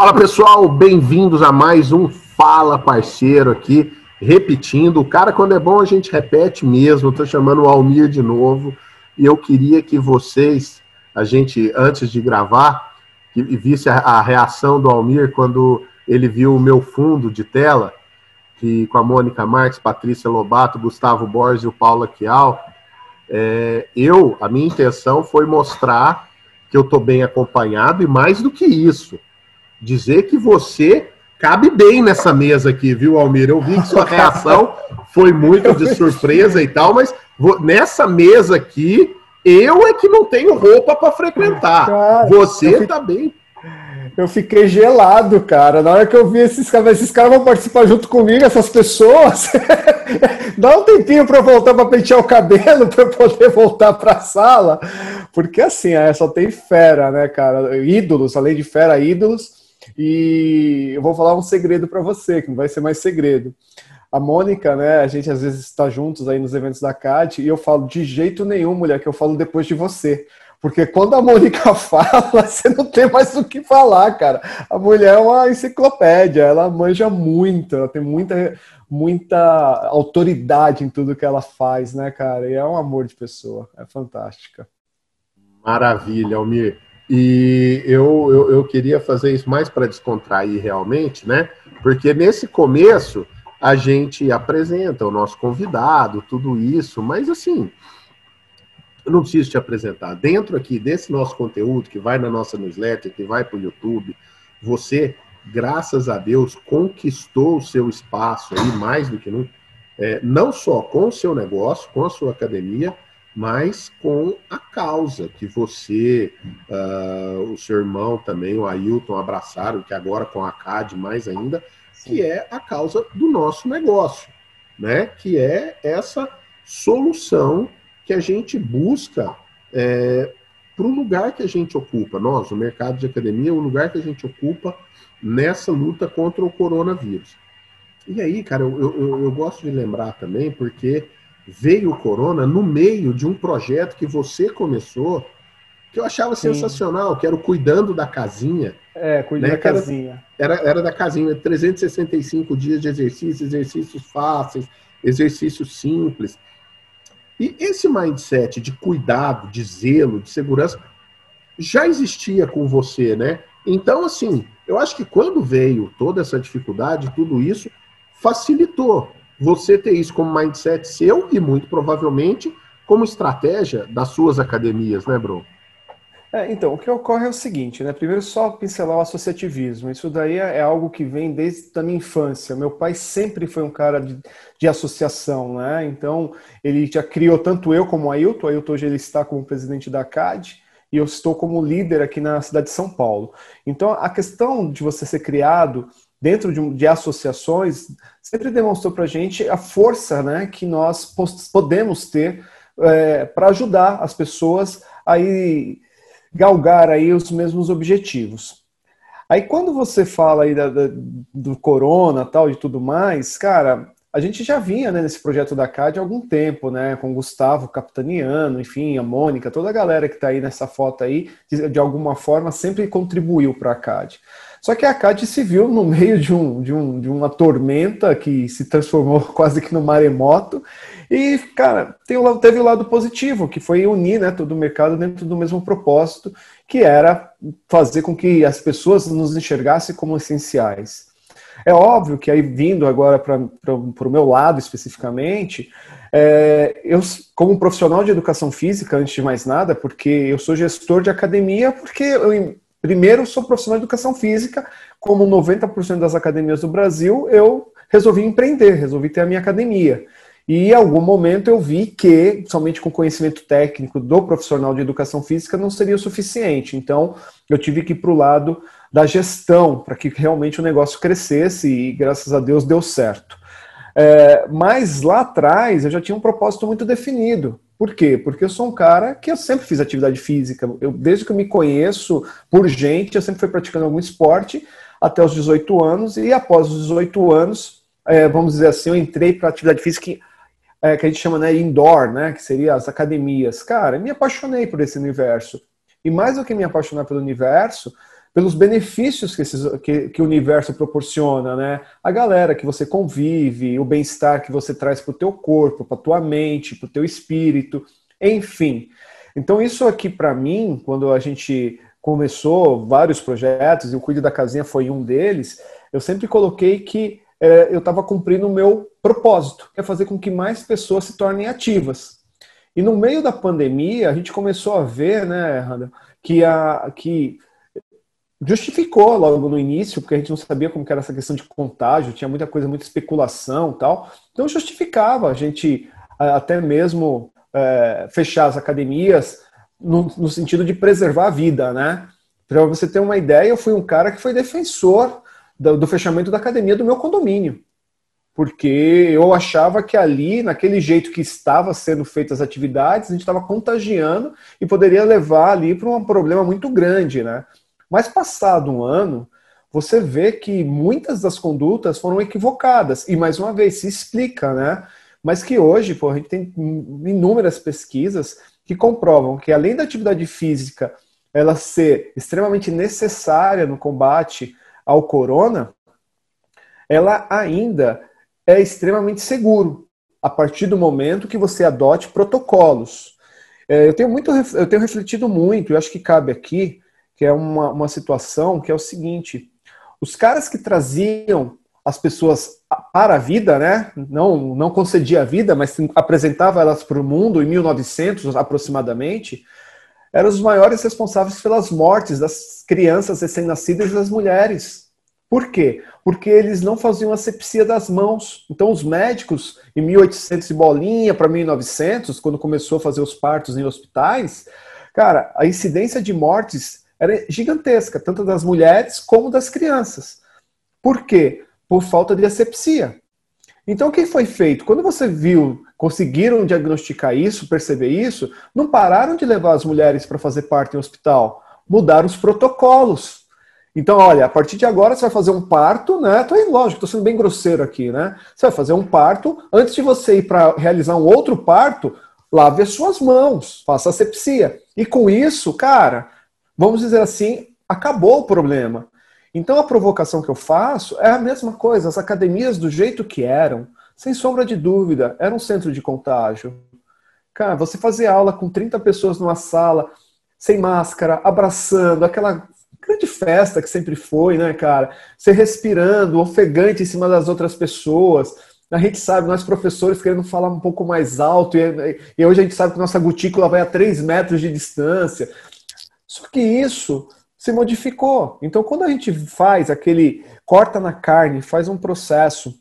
Fala pessoal, bem-vindos a mais um Fala Parceiro aqui. Repetindo, o cara, quando é bom, a gente repete mesmo. Estou chamando o Almir de novo. E eu queria que vocês, a gente, antes de gravar, que visse a, a reação do Almir quando ele viu o meu fundo de tela, que com a Mônica Marques, Patrícia Lobato, Gustavo Borges e o Paulo Aquial. É, eu, a minha intenção foi mostrar que eu estou bem acompanhado e mais do que isso, dizer que você cabe bem nessa mesa aqui, viu, Almir? Eu vi que sua reação foi muito de surpresa e tal, mas nessa mesa aqui, eu é que não tenho roupa para frequentar. Cara, você fiquei, tá bem. Eu fiquei gelado, cara. Na hora que eu vi esses caras, esses caras vão participar junto comigo, essas pessoas. Dá um tempinho para eu voltar para pentear o cabelo, para eu poder voltar para a sala. Porque assim, é, só tem fera, né, cara? Ídolos, além de fera, ídolos. E eu vou falar um segredo para você, que não vai ser mais segredo. A Mônica, né, a gente às vezes está juntos aí nos eventos da CAT e eu falo de jeito nenhum, mulher, que eu falo depois de você. Porque quando a Mônica fala, você não tem mais o que falar, cara. A mulher é uma enciclopédia, ela manja muito, ela tem muita, muita autoridade em tudo que ela faz, né, cara? E é um amor de pessoa, é fantástica. Maravilha, Almir. E eu, eu, eu queria fazer isso mais para descontrair realmente, né? Porque nesse começo a gente apresenta o nosso convidado, tudo isso, mas assim, eu não preciso te apresentar. Dentro aqui desse nosso conteúdo, que vai na nossa newsletter, que vai para o YouTube, você, graças a Deus, conquistou o seu espaço aí, mais do que nunca, é, não só com o seu negócio, com a sua academia, mas com a causa que você, uh, o seu irmão também, o Ailton, abraçaram, que agora com a CAD mais ainda, que é a causa do nosso negócio, né? Que é essa solução que a gente busca é, para o lugar que a gente ocupa. Nós, o mercado de academia, o lugar que a gente ocupa nessa luta contra o coronavírus. E aí, cara, eu, eu, eu gosto de lembrar também, porque veio o corona no meio de um projeto que você começou, que eu achava Sim. sensacional, que era o Cuidando da Casinha. É, Cuidando né? da Casinha. Era, era da casinha, 365 dias de exercício, exercícios fáceis, exercícios simples. E esse mindset de cuidado, de zelo, de segurança, já existia com você, né? Então, assim, eu acho que quando veio toda essa dificuldade, tudo isso, facilitou você ter isso como mindset seu e muito provavelmente como estratégia das suas academias, né, Bruno? É, então, o que ocorre é o seguinte, né? Primeiro, só pincelar o associativismo. Isso daí é, é algo que vem desde a minha infância. Meu pai sempre foi um cara de, de associação, né? Então, ele já criou tanto eu como o Ailton. O Ailton hoje ele está como presidente da CAD e eu estou como líder aqui na cidade de São Paulo. Então, a questão de você ser criado dentro de, de associações, sempre demonstrou para a gente a força né, que nós podemos ter é, para ajudar as pessoas a ir galgar aí os mesmos objetivos. Aí quando você fala aí da, da, do corona tal e tudo mais, cara, a gente já vinha né, nesse projeto da CAD há algum tempo, né? Com o Gustavo Capitaniano, enfim, a Mônica, toda a galera que está aí nessa foto aí, de, de alguma forma sempre contribuiu para a CAD. Só que a CAD se viu no meio de, um, de, um, de uma tormenta que se transformou quase que no maremoto. E, cara, tem teve o lado positivo, que foi unir né, todo o mercado dentro do mesmo propósito, que era fazer com que as pessoas nos enxergassem como essenciais. É óbvio que aí vindo agora para o meu lado especificamente, é, eu como profissional de educação física, antes de mais nada, porque eu sou gestor de academia, porque eu Primeiro, sou profissional de educação física, como 90% das academias do Brasil, eu resolvi empreender, resolvi ter a minha academia. E em algum momento eu vi que somente com conhecimento técnico do profissional de educação física não seria o suficiente. Então eu tive que ir para o lado da gestão, para que realmente o negócio crescesse e graças a Deus deu certo. É, mas lá atrás eu já tinha um propósito muito definido. Por quê? Porque eu sou um cara que eu sempre fiz atividade física. Eu, desde que eu me conheço por gente, eu sempre fui praticando algum esporte até os 18 anos, e após os 18 anos, é, vamos dizer assim, eu entrei para atividade física é, que a gente chama né, indoor, né, que seria as academias. Cara, me apaixonei por esse universo. E mais do que me apaixonar pelo universo, pelos benefícios que, esses, que, que, o universo proporciona, né? A galera que você convive, o bem-estar que você traz para o teu corpo, para tua mente, para o teu espírito, enfim. Então isso aqui para mim, quando a gente começou vários projetos, e o Cuide da Casinha foi um deles, eu sempre coloquei que é, eu estava cumprindo o meu propósito, que é fazer com que mais pessoas se tornem ativas. E no meio da pandemia, a gente começou a ver, né, Randa, que, a, que justificou logo no início, porque a gente não sabia como era essa questão de contágio, tinha muita coisa, muita especulação tal. Então justificava a gente até mesmo é, fechar as academias no, no, sentido de preservar a vida, né? Para você ter uma ideia, eu fui um cara que foi defensor do, do fechamento da academia do meu condomínio porque eu achava que ali, naquele jeito que estava sendo feitas as atividades, a gente estava contagiando e poderia levar ali para um problema muito grande, né? Mas passado um ano, você vê que muitas das condutas foram equivocadas. E mais uma vez, se explica, né? Mas que hoje, pô, a gente tem inúmeras pesquisas que comprovam que além da atividade física ela ser extremamente necessária no combate ao corona, ela ainda é extremamente seguro a partir do momento que você adote protocolos. É, eu tenho muito, eu tenho refletido muito, e acho que cabe aqui, que é uma, uma situação que é o seguinte: os caras que traziam as pessoas para a vida, né? Não, não concedia a vida, mas apresentava elas para o mundo em 1900 aproximadamente, eram os maiores responsáveis pelas mortes das crianças recém-nascidas e das mulheres. Por quê? Porque eles não faziam asepsia das mãos. Então, os médicos, em 1800 e bolinha para 1900, quando começou a fazer os partos em hospitais, cara, a incidência de mortes era gigantesca, tanto das mulheres como das crianças. Por quê? Por falta de asepsia. Então, o que foi feito? Quando você viu, conseguiram diagnosticar isso, perceber isso, não pararam de levar as mulheres para fazer parte em hospital, mudaram os protocolos. Então, olha, a partir de agora você vai fazer um parto, né? Tô, lógico, estou sendo bem grosseiro aqui, né? Você vai fazer um parto, antes de você ir para realizar um outro parto, lave as suas mãos, faça asepsia. E com isso, cara, vamos dizer assim, acabou o problema. Então a provocação que eu faço é a mesma coisa, as academias do jeito que eram, sem sombra de dúvida, era um centro de contágio. Cara, você fazer aula com 30 pessoas numa sala, sem máscara, abraçando, aquela grande festa que sempre foi, né, cara? Você respirando, ofegante em cima das outras pessoas. A gente sabe, nós professores querendo falar um pouco mais alto, e, e hoje a gente sabe que nossa gotícula vai a 3 metros de distância. Só que isso se modificou. Então, quando a gente faz aquele corta na carne, faz um processo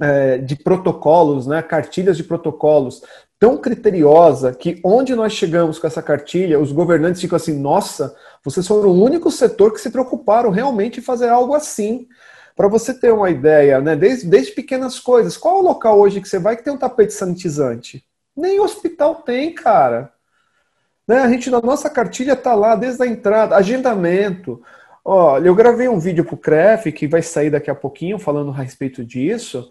é, de protocolos, né, cartilhas de protocolos tão criteriosa que onde nós chegamos com essa cartilha, os governantes ficam assim: nossa, vocês foram o único setor que se preocuparam realmente em fazer algo assim. Para você ter uma ideia, né, desde, desde pequenas coisas, qual é o local hoje que você vai que tem um tapete sanitizante? Nem hospital tem, cara. Né? A gente, na nossa cartilha, está lá desde a entrada, agendamento. Olha, eu gravei um vídeo para o CREF, que vai sair daqui a pouquinho, falando a respeito disso.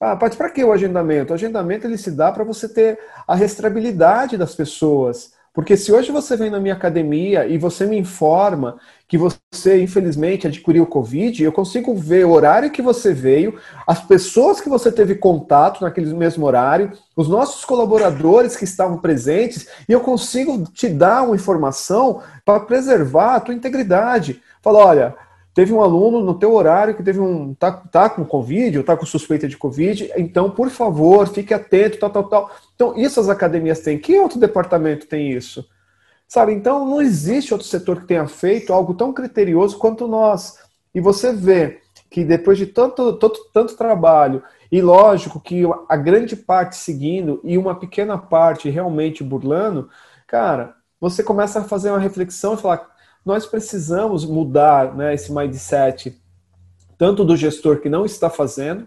Ah, mas para que o agendamento? O agendamento ele se dá para você ter a restabilidade das pessoas. Porque se hoje você vem na minha academia e você me informa que você, infelizmente, adquiriu Covid, eu consigo ver o horário que você veio, as pessoas que você teve contato naquele mesmo horário, os nossos colaboradores que estavam presentes, e eu consigo te dar uma informação para preservar a tua integridade. Fala, olha, teve um aluno no teu horário que teve um tá, tá com Covid, ou tá com suspeita de Covid, então, por favor, fique atento, tal, tal, tal. Então, isso as academias têm. Que outro departamento tem isso? Sabe? Então, não existe outro setor que tenha feito algo tão criterioso quanto nós. E você vê que depois de tanto, tanto, tanto trabalho, e lógico que a grande parte seguindo e uma pequena parte realmente burlando, cara, você começa a fazer uma reflexão e falar: nós precisamos mudar né, esse mindset, tanto do gestor que não está fazendo,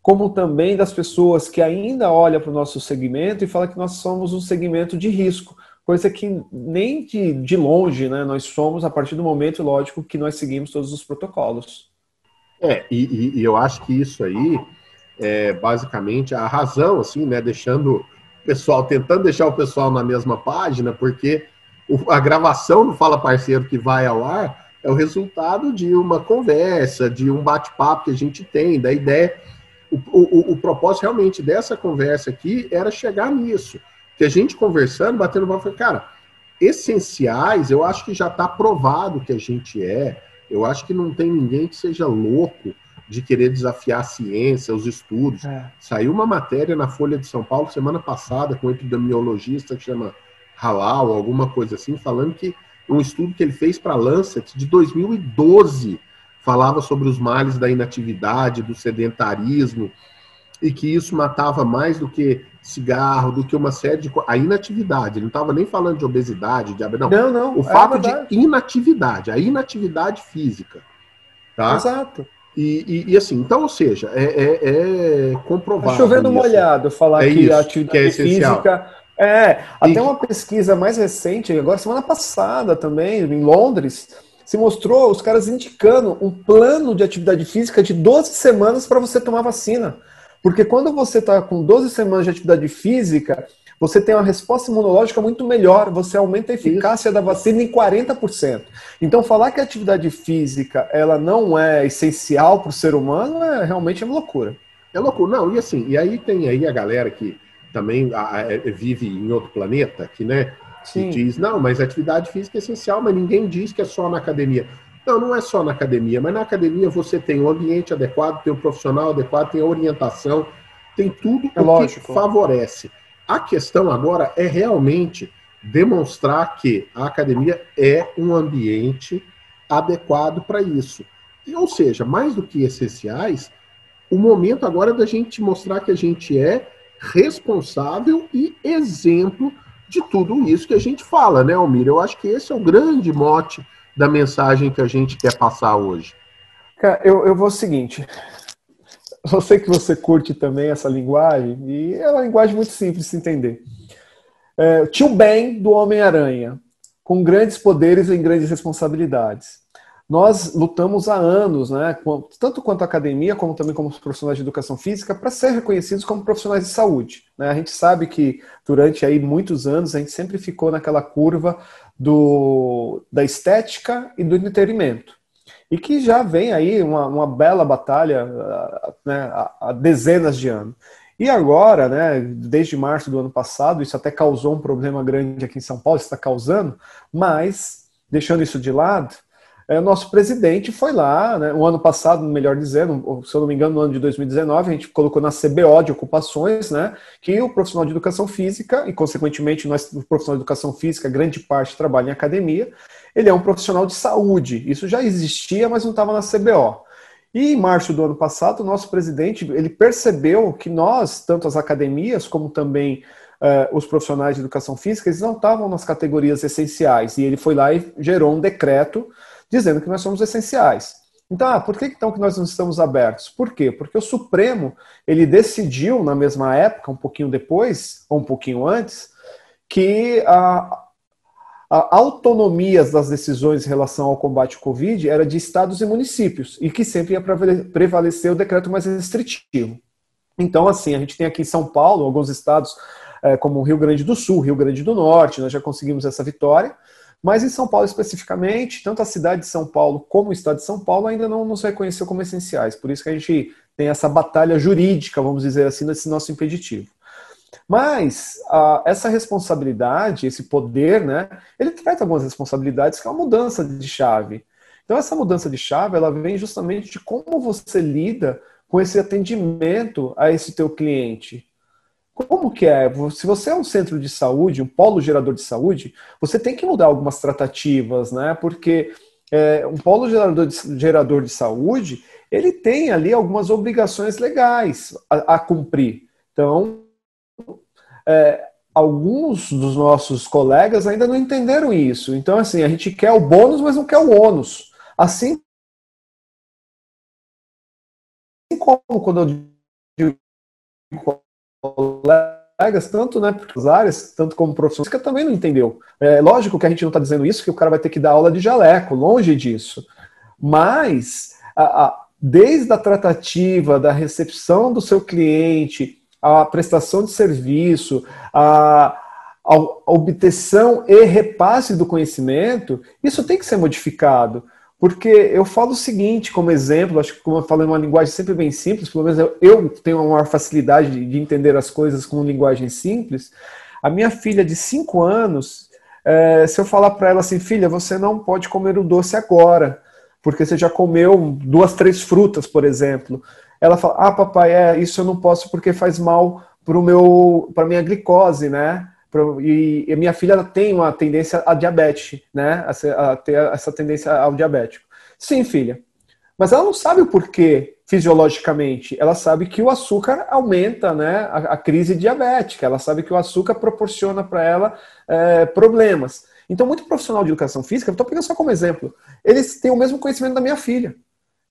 como também das pessoas que ainda olham para o nosso segmento e falam que nós somos um segmento de risco, coisa que nem de, de longe né, nós somos a partir do momento, lógico, que nós seguimos todos os protocolos. É, e, e eu acho que isso aí é basicamente a razão, assim, né, deixando o pessoal, tentando deixar o pessoal na mesma página, porque a gravação do Fala Parceiro que vai ao ar É o resultado de uma conversa, de um bate-papo que a gente tem, da ideia. O, o, o, propósito realmente dessa conversa aqui era chegar nisso. Que a gente conversando, batendo papo, cara, essenciais, eu acho que já está provado que a gente é. Eu acho que não tem ninguém que seja louco de querer desafiar a ciência, os estudos. É. Saiu uma matéria na Folha de São Paulo semana passada com um epidemiologista que chama Halal, alguma coisa assim, falando que um estudo que ele fez para a Lancet de 2012 falava sobre os males da inatividade, do sedentarismo, e que isso matava mais do que cigarro, do que uma série de A inatividade, ele não estava nem falando de obesidade, de não. Não, não. O é fato de inatividade, a inatividade física. Tá? Exato. E, e, e, assim, então, ou seja, é, é, é comprovado. Tá chovendo isso. molhado falar é que a atividade que é física. É, até uma pesquisa mais recente, agora semana passada também, em Londres, se mostrou os caras indicando um plano de atividade física de 12 semanas para você tomar vacina. Porque quando você está com 12 semanas de atividade física, você tem uma resposta imunológica muito melhor, você aumenta a eficácia Isso. da vacina em 40%. Então, falar que a atividade física ela não é essencial para o ser humano é realmente uma loucura. É loucura. Não, e assim, e aí tem aí a galera que também é, vive em outro planeta, que, né, que diz, não, mas atividade física é essencial, mas ninguém diz que é só na academia. Não, não é só na academia, mas na academia você tem o um ambiente adequado, tem o profissional adequado, tem a orientação, tem tudo é o que favorece. A questão agora é realmente demonstrar que a academia é um ambiente adequado para isso. E, ou seja, mais do que essenciais, o momento agora é da gente mostrar que a gente é responsável e exemplo de tudo isso que a gente fala, né, Almir? Eu acho que esse é o grande mote da mensagem que a gente quer passar hoje? Cara, eu, eu vou o seguinte. Eu sei que você curte também essa linguagem, e é uma linguagem muito simples de se entender. É, tio Ben do Homem-Aranha, com grandes poderes e grandes responsabilidades. Nós lutamos há anos, né, tanto quanto a academia, como também como os profissionais de educação física, para ser reconhecidos como profissionais de saúde. Né? A gente sabe que durante aí muitos anos a gente sempre ficou naquela curva do, da estética e do entretenimento. E que já vem aí uma, uma bela batalha né, há, há dezenas de anos. E agora, né, desde março do ano passado, isso até causou um problema grande aqui em São Paulo, está causando, mas, deixando isso de lado, é, nosso presidente foi lá, né, o ano passado, melhor dizendo, se eu não me engano, no ano de 2019, a gente colocou na CBO de ocupações, né, que o profissional de educação física, e consequentemente nós, o profissional de educação física, grande parte trabalha em academia, ele é um profissional de saúde. Isso já existia, mas não estava na CBO. E em março do ano passado, o nosso presidente ele percebeu que nós, tanto as academias como também uh, os profissionais de educação física, eles não estavam nas categorias essenciais. E ele foi lá e gerou um decreto dizendo que nós somos essenciais. Então, ah, por que então que nós não estamos abertos? Por quê? Porque o Supremo ele decidiu na mesma época, um pouquinho depois ou um pouquinho antes, que a, a autonomia das decisões em relação ao combate ao Covid era de estados e municípios e que sempre ia prevalecer o decreto mais restritivo. Então, assim, a gente tem aqui em São Paulo alguns estados é, como Rio Grande do Sul, Rio Grande do Norte, nós já conseguimos essa vitória. Mas em São Paulo especificamente, tanto a cidade de São Paulo como o estado de São Paulo ainda não nos reconheceu como essenciais. Por isso que a gente tem essa batalha jurídica, vamos dizer assim, nesse nosso impeditivo. Mas a, essa responsabilidade, esse poder, né, ele traz algumas responsabilidades que é uma mudança de chave. Então essa mudança de chave, ela vem justamente de como você lida com esse atendimento a esse teu cliente. Como que é? Se você é um centro de saúde, um polo gerador de saúde, você tem que mudar algumas tratativas, né? Porque é, um polo gerador de, gerador de saúde, ele tem ali algumas obrigações legais a, a cumprir. Então, é, alguns dos nossos colegas ainda não entenderam isso. Então, assim, a gente quer o bônus, mas não quer o ônus. Assim como quando eu digo colegas, tanto né, áreas, tanto como profissionais, que também não entendeu. É lógico que a gente não está dizendo isso, que o cara vai ter que dar aula de jaleco, longe disso. Mas, a, a, desde a tratativa, da recepção do seu cliente, a prestação de serviço, a, a obtenção e repasse do conhecimento, isso tem que ser modificado. Porque eu falo o seguinte como exemplo, acho que como eu falo em uma linguagem sempre bem simples, pelo menos eu, tenho uma maior facilidade de, de, entender as coisas com linguagem simples. A minha filha de 5 anos, é, se eu falar para ela assim, filha, você não pode comer o doce agora, porque você já comeu duas, três frutas, por exemplo. Ela fala, ah, papai, é, isso eu não posso porque faz mal para minha glicose, né? E, e minha filha tem uma tendência a diabetes, né? A, a ter essa tendência ao diabético. Sim, filha. Mas ela não sabe o porquê fisiologicamente. Ela sabe que o açúcar aumenta né, a, a crise diabética. Ela sabe que o açúcar proporciona para ela é, problemas. Então, muito profissional de educação física, estou pegando só como exemplo, eles têm o mesmo conhecimento da minha filha.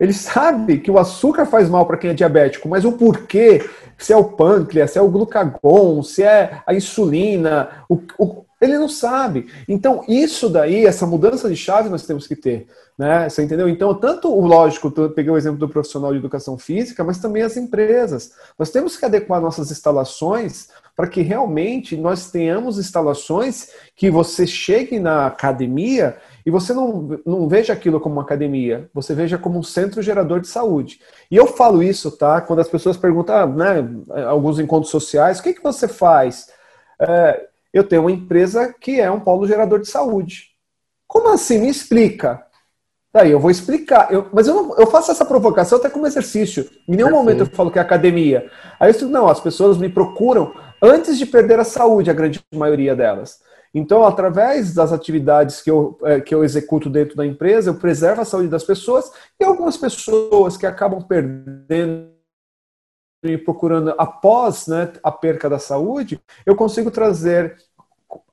Ele sabe que o açúcar faz mal para quem é diabético, mas o porquê, se é o pâncreas, se é o glucagon, se é a insulina, o, o, ele não sabe. Então, isso daí, essa mudança de chave nós temos que ter. Né? Você entendeu? Então, tanto o lógico, eu peguei o exemplo do profissional de educação física, mas também as empresas. Nós temos que adequar nossas instalações para que realmente nós tenhamos instalações que você chegue na academia e você não, não veja aquilo como uma academia, você veja como um centro gerador de saúde. E eu falo isso, tá? Quando as pessoas perguntam, ah, né, alguns encontros sociais, o que, que você faz? É, eu tenho uma empresa que é um polo gerador de saúde. Como assim? Me explica. Daí eu vou explicar. Eu, mas eu, não, eu faço essa provocação até como exercício. Em nenhum Perfeito. momento eu falo que é academia. Aí eu digo, não, as pessoas me procuram antes de perder a saúde, a grande maioria delas. Então, através das atividades que eu, é, que eu executo dentro da empresa, eu preservo a saúde das pessoas e algumas pessoas que acabam perdendo e procurando após né, a perca da saúde, eu consigo trazer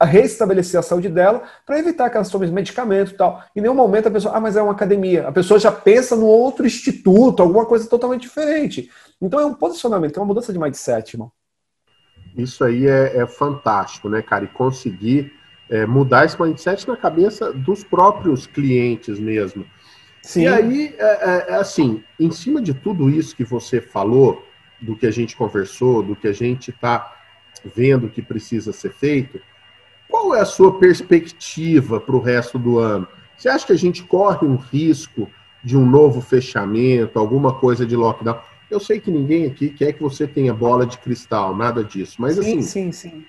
restabelecer a saúde dela para evitar que elas tomem medicamento e tal. Em nenhum momento a pessoa, ah, mas é uma academia. A pessoa já pensa no outro instituto, alguma coisa totalmente diferente. Então é um posicionamento, é uma mudança de mindset, irmão. Isso aí é, é fantástico, né, cara? E conseguir é, mudar esse mindset na cabeça dos próprios clientes mesmo. Sim. E aí, é, é, é, assim, em cima de tudo isso que você falou, do que a gente conversou, do que a gente está vendo que precisa ser feito, qual é a sua perspectiva para o resto do ano? Você acha que a gente corre um risco de um novo fechamento, alguma coisa de lockdown? Eu sei que ninguém aqui quer que você tenha bola de cristal, nada disso. Mas sim, assim, sim, sim.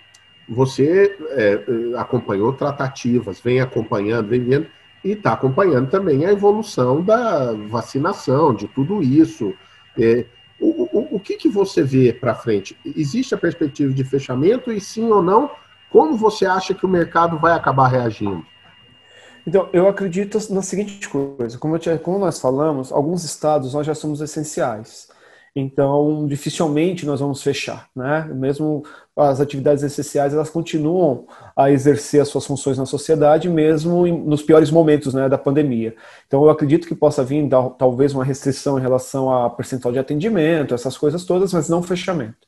você é, acompanhou tratativas, vem acompanhando, vem vendo, e está acompanhando também a evolução da vacinação, de tudo isso. É, o, o, o que, que você vê para frente? Existe a perspectiva de fechamento e sim ou não? Como você acha que o mercado vai acabar reagindo? Então, eu acredito na seguinte coisa: como, te, como nós falamos, alguns estados nós já somos essenciais. Então, dificilmente nós vamos fechar, né? Mesmo as atividades essenciais, elas continuam a exercer as suas funções na sociedade, mesmo nos piores momentos né, da pandemia. Então, eu acredito que possa vir talvez uma restrição em relação a percentual de atendimento, essas coisas todas, mas não fechamento.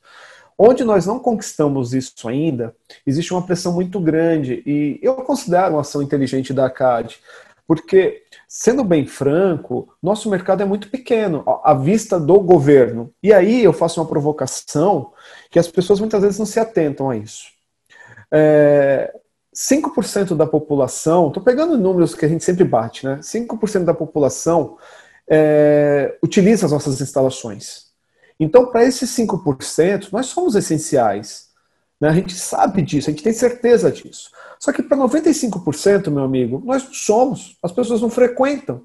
Onde nós não conquistamos isso ainda, existe uma pressão muito grande, e eu considero uma ação inteligente da CAD, porque Sendo bem franco, nosso mercado é muito pequeno à vista do governo. E aí eu faço uma provocação que as pessoas muitas vezes não se atentam a isso. É, 5% da população, estou pegando números que a gente sempre bate, né? 5% da população é, utiliza as nossas instalações. Então, para esses 5%, nós somos essenciais. Né? A gente sabe disso, a gente tem certeza disso. Só que para 95%, meu amigo, nós não somos. As pessoas não frequentam.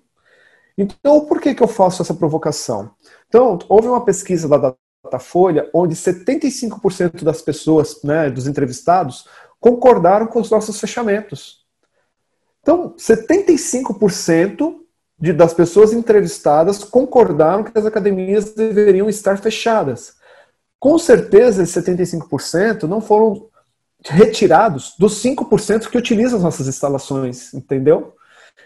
Então, por que, que eu faço essa provocação? Então, houve uma pesquisa da Datafolha onde 75% das pessoas, né, dos entrevistados, concordaram com os nossos fechamentos. Então, 75% de, das pessoas entrevistadas concordaram que as academias deveriam estar fechadas. Com certeza, esses 75% não foram retirados dos 5% que utilizam as nossas instalações, entendeu?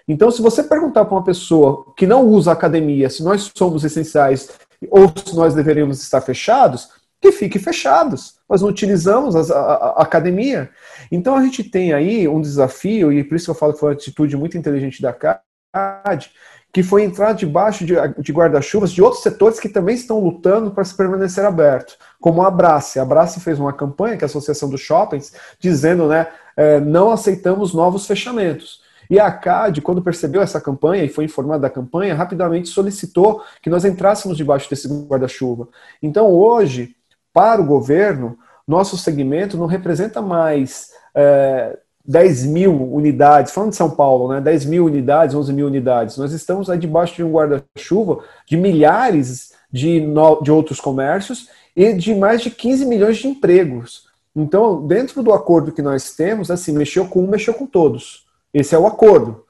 Então, se você perguntar para uma pessoa que não usa academia se nós somos essenciais ou se nós deveríamos estar fechados, que fique fechados. Nós não utilizamos a, a, a, academia. Então, a gente tem aí um desafio, e por isso eu falo que foi uma atitude muito inteligente da CAD, que foi entrar debaixo de, de guarda-chuvas de outros setores que também estão lutando para se permanecer aberto, como a Abrace. A Abrace fez uma campanha, que é a Associação dos Shoppings, dizendo, né, é, não aceitamos novos fechamentos. E a CAD, quando percebeu essa campanha e foi informada da campanha, rapidamente solicitou que nós entrássemos debaixo desse guarda-chuva. Então, hoje, para o governo, nosso segmento não representa mais é, 10 mil unidades, falando de São Paulo, né, 10 mil unidades, 11 mil unidades. Nós estamos aí debaixo de um guarda-chuva de milhares de, no, de outros comércios e de mais de 15 milhões de empregos. Então, dentro do acordo que nós temos, assim, mexeu com um, mexeu com todos. Esse é o acordo.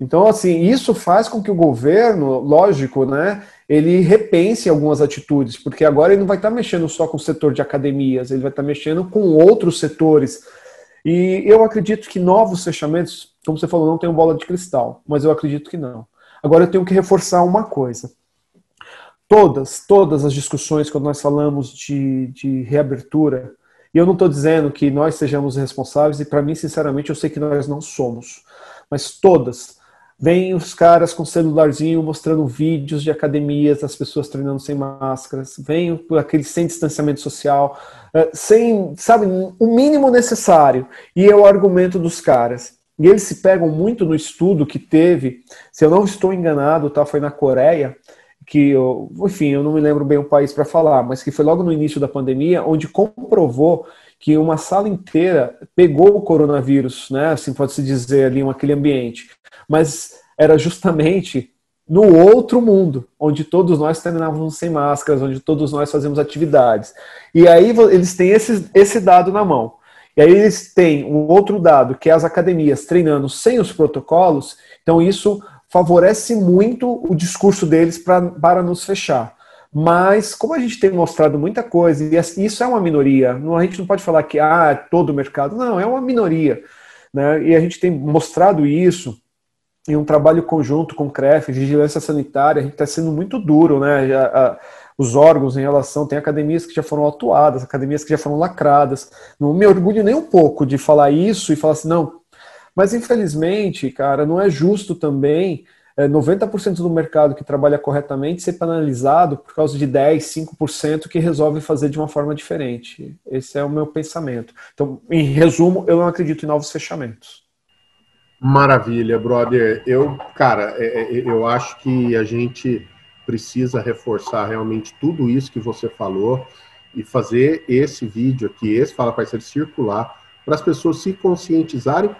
Então, assim, isso faz com que o governo, lógico, né, ele repense algumas atitudes, porque agora ele não vai estar mexendo só com o setor de academias, ele vai estar mexendo com outros setores. E eu acredito que novos fechamentos, como você falou, não tem bola de cristal, mas eu acredito que não. Agora eu tenho que reforçar uma coisa. Todas, todas as discussões quando nós falamos de, de reabertura, e eu não estou dizendo que nós sejamos responsáveis, e para mim, sinceramente, eu sei que nós não somos. Mas todas. Vêm os caras com celularzinho mostrando vídeos de academias, das pessoas treinando sem máscaras, vem aquele sem distanciamento social, eh, sem, sabe, o mínimo necessário. E é o argumento dos caras. E eles se pegam muito no estudo que teve, se eu não estou enganado, tá, foi na Coreia, que, eu, enfim, eu não me lembro bem o país para falar, mas que foi logo no início da pandemia, onde comprovou que uma sala inteira pegou o coronavírus, né? Assim pode-se dizer ali, aquele ambiente. Mas era justamente no outro mundo, onde todos nós treinávamos sem máscaras, onde todos nós fazemos atividades. E aí eles têm esse, esse dado na mão. E aí eles têm um outro dado, que é as academias treinando sem os protocolos. Então isso favorece muito o discurso deles pra, para nos fechar. Mas, como a gente tem mostrado muita coisa, e isso é uma minoria, a gente não pode falar que ah, é todo o mercado, não, é uma minoria. Né? E a gente tem mostrado isso em um trabalho conjunto com o CREF, Vigilância Sanitária, a gente está sendo muito duro, né? Já, a, os órgãos em relação, tem academias que já foram atuadas, academias que já foram lacradas. Não me orgulho nem um pouco de falar isso e falar assim, não, mas, infelizmente, cara, não é justo também é, 90% do mercado que trabalha corretamente ser penalizado por causa de 10, 5% que resolve fazer de uma forma diferente. Esse é o meu pensamento. Então, em resumo, eu não acredito em novos fechamentos. Maravilha, brother. Eu, cara, é, é, eu acho que a gente precisa reforçar realmente tudo isso que você falou e fazer esse vídeo aqui, esse Fala Parceiro circular, para as pessoas se conscientizarem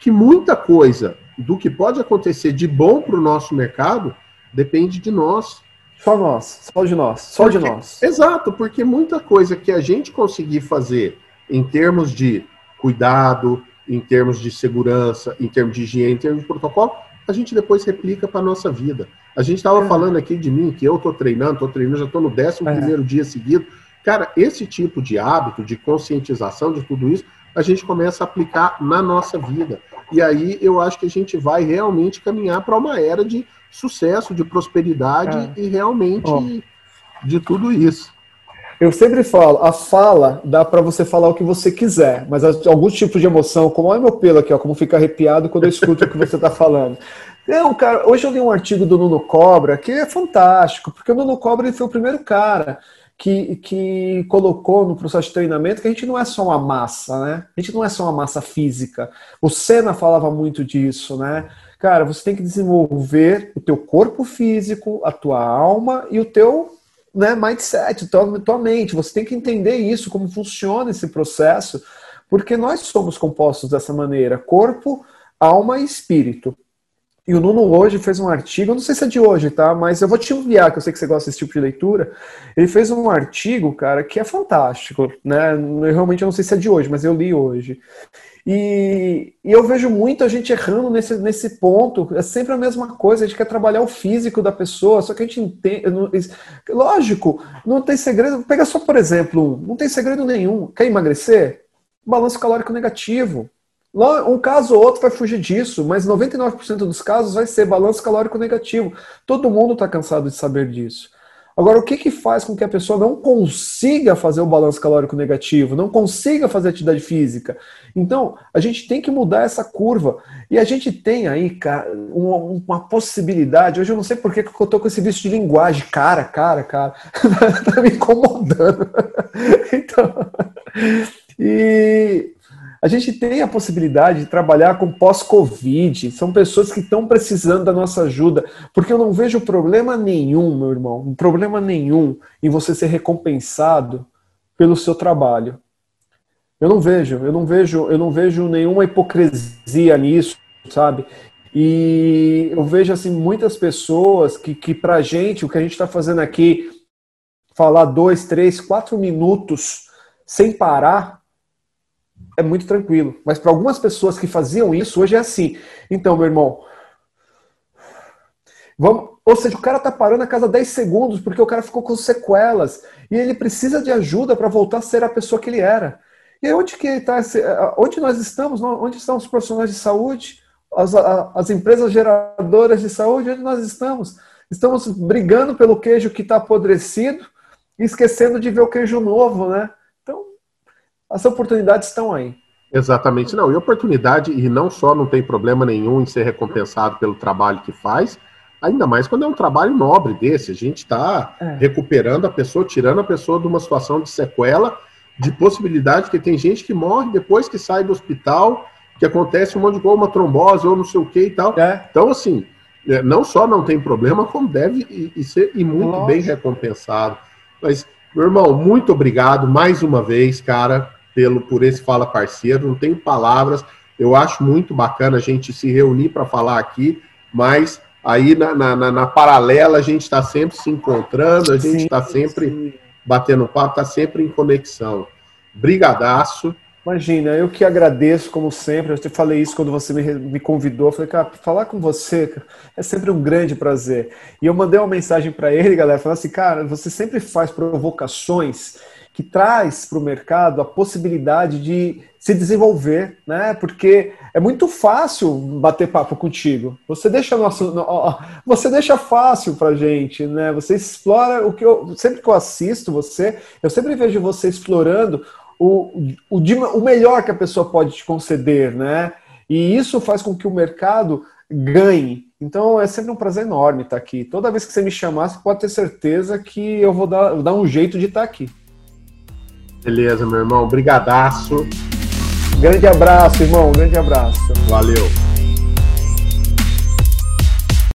que muita coisa do que pode acontecer de bom para o nosso mercado depende de nós. Só nós, só de nós, só porque, de nós. Exato, porque muita coisa que a gente conseguir fazer em termos de cuidado, em termos de segurança, em termos de higiene, em termos de protocolo, a gente depois replica para a nossa vida. A gente estava é. falando aqui de mim, que eu estou treinando, estou treinando, já estou no décimo é. primeiro dia seguido. Cara, esse tipo de hábito, de conscientização de tudo isso, a gente começa a aplicar na nossa vida. E aí eu acho que a gente vai realmente caminhar para uma era de sucesso, de prosperidade é. e realmente oh. de tudo isso. Eu sempre falo, a fala dá para você falar o que você quiser, mas algum tipo de emoção, como é meu pelo aqui, ó, como fica arrepiado quando eu escuto o que você está falando. Não, cara, hoje eu li um artigo do Nuno Cobra que é fantástico, porque o Nuno Cobra ele foi o primeiro cara que, que colocou no processo de treinamento que a gente não é só uma massa, né? A gente não é só uma massa física. O Senna falava muito disso, né? Cara, você tem que desenvolver o teu corpo físico, a tua alma e o teu né, mindset, tua, tua mente. Você tem que entender isso, como funciona esse processo, porque nós somos compostos dessa maneira: corpo, alma e espírito. E o Nuno hoje fez um artigo, não sei se é de hoje, tá? Mas eu vou te enviar, que eu sei que você gosta desse tipo de leitura. Ele fez um artigo, cara, que é fantástico, né? Eu realmente não sei se é de hoje, mas eu li hoje. E, e, eu vejo muita gente errando nesse, nesse ponto. É sempre a mesma coisa. A gente quer trabalhar o físico da pessoa, só que a gente entende. lógico, não tem segredo. Pega só, por exemplo, não tem segredo nenhum. Quer emagrecer? Balanço calórico negativo. Um caso ou outro vai fugir disso, mas 99% dos casos vai ser balanço calórico negativo. Todo mundo está cansado de saber disso. Agora, o que, que faz com que a pessoa não consiga fazer o balanço calórico negativo, não consiga fazer atividade física? Então, a gente tem que mudar essa curva. E a gente tem aí, cara, uma, uma possibilidade. Hoje eu não sei por que, eu estou com esse vício de linguagem. Cara, cara, cara. tá me incomodando. então, e a gente tem a possibilidade de trabalhar com pós-Covid. São pessoas que estão precisando da nossa ajuda, porque eu não vejo problema nenhum, meu irmão, problema nenhum em você ser recompensado pelo seu trabalho. Eu não vejo, eu não vejo, eu não vejo nenhuma hipocrisia nisso, sabe? E eu vejo assim muitas pessoas que, que para gente o que a gente está fazendo aqui, falar dois, três, quatro minutos sem parar, é muito tranquilo. Mas para algumas pessoas que faziam isso, hoje é assim. Então, meu irmão, vamos, ou seja, o cara tá parando a cada 10 segundos porque o cara ficou com sequelas e ele precisa de ajuda para voltar a ser a pessoa que ele era. E onde que está? Onde nós estamos? Onde estão os profissionais de saúde? As, as empresas geradoras de saúde? Onde nós estamos? Estamos brigando pelo queijo que está apodrecido e esquecendo de ver o queijo novo, né? As oportunidades estão aí. Exatamente, não. E oportunidade, e não só não tem problema nenhum em ser recompensado pelo trabalho que faz, ainda mais quando é um trabalho nobre desse. A gente está é. recuperando a pessoa, tirando a pessoa de uma situação de sequela de possibilidade, que tem gente que morre depois que sai do hospital, que acontece um monte de coisa, uma trombose ou não sei o que e tal. É. Então, assim, é, não só não tem problema, como deve e, e ser e muito Nossa. bem recompensado. Mas, meu irmão, muito obrigado mais uma vez, cara, pelo por esse Fala Parceiro. Não tenho palavras. Eu acho muito bacana a gente se reunir para falar aqui, mas aí na, na, na, paralela a gente está sempre se encontrando, a gente está sempre sim batendo papo, tá sempre em conexão. Brigadaço. Imagina, eu que agradeço, como sempre. Eu te falei isso quando você me, me convidou. Eu falei, cara, falar com você é sempre um grande prazer. E eu mandei uma mensagem para ele, galera, falando assim, cara, você sempre faz provocações que traz para o mercado a possibilidade de se desenvolver, né? Porque é muito fácil bater papo contigo. Você deixa nosso, você deixa fácil para gente, né? Você explora o que eu sempre que eu assisto você, eu sempre vejo você explorando o, o, o melhor que a pessoa pode te conceder, né? E isso faz com que o mercado ganhe. Então é sempre um prazer enorme estar aqui. Toda vez que você me chamar, você pode ter certeza que eu vou dar, dar um jeito de estar aqui. Beleza, meu irmão. Brigadaço. Grande abraço, irmão. Grande abraço. Valeu.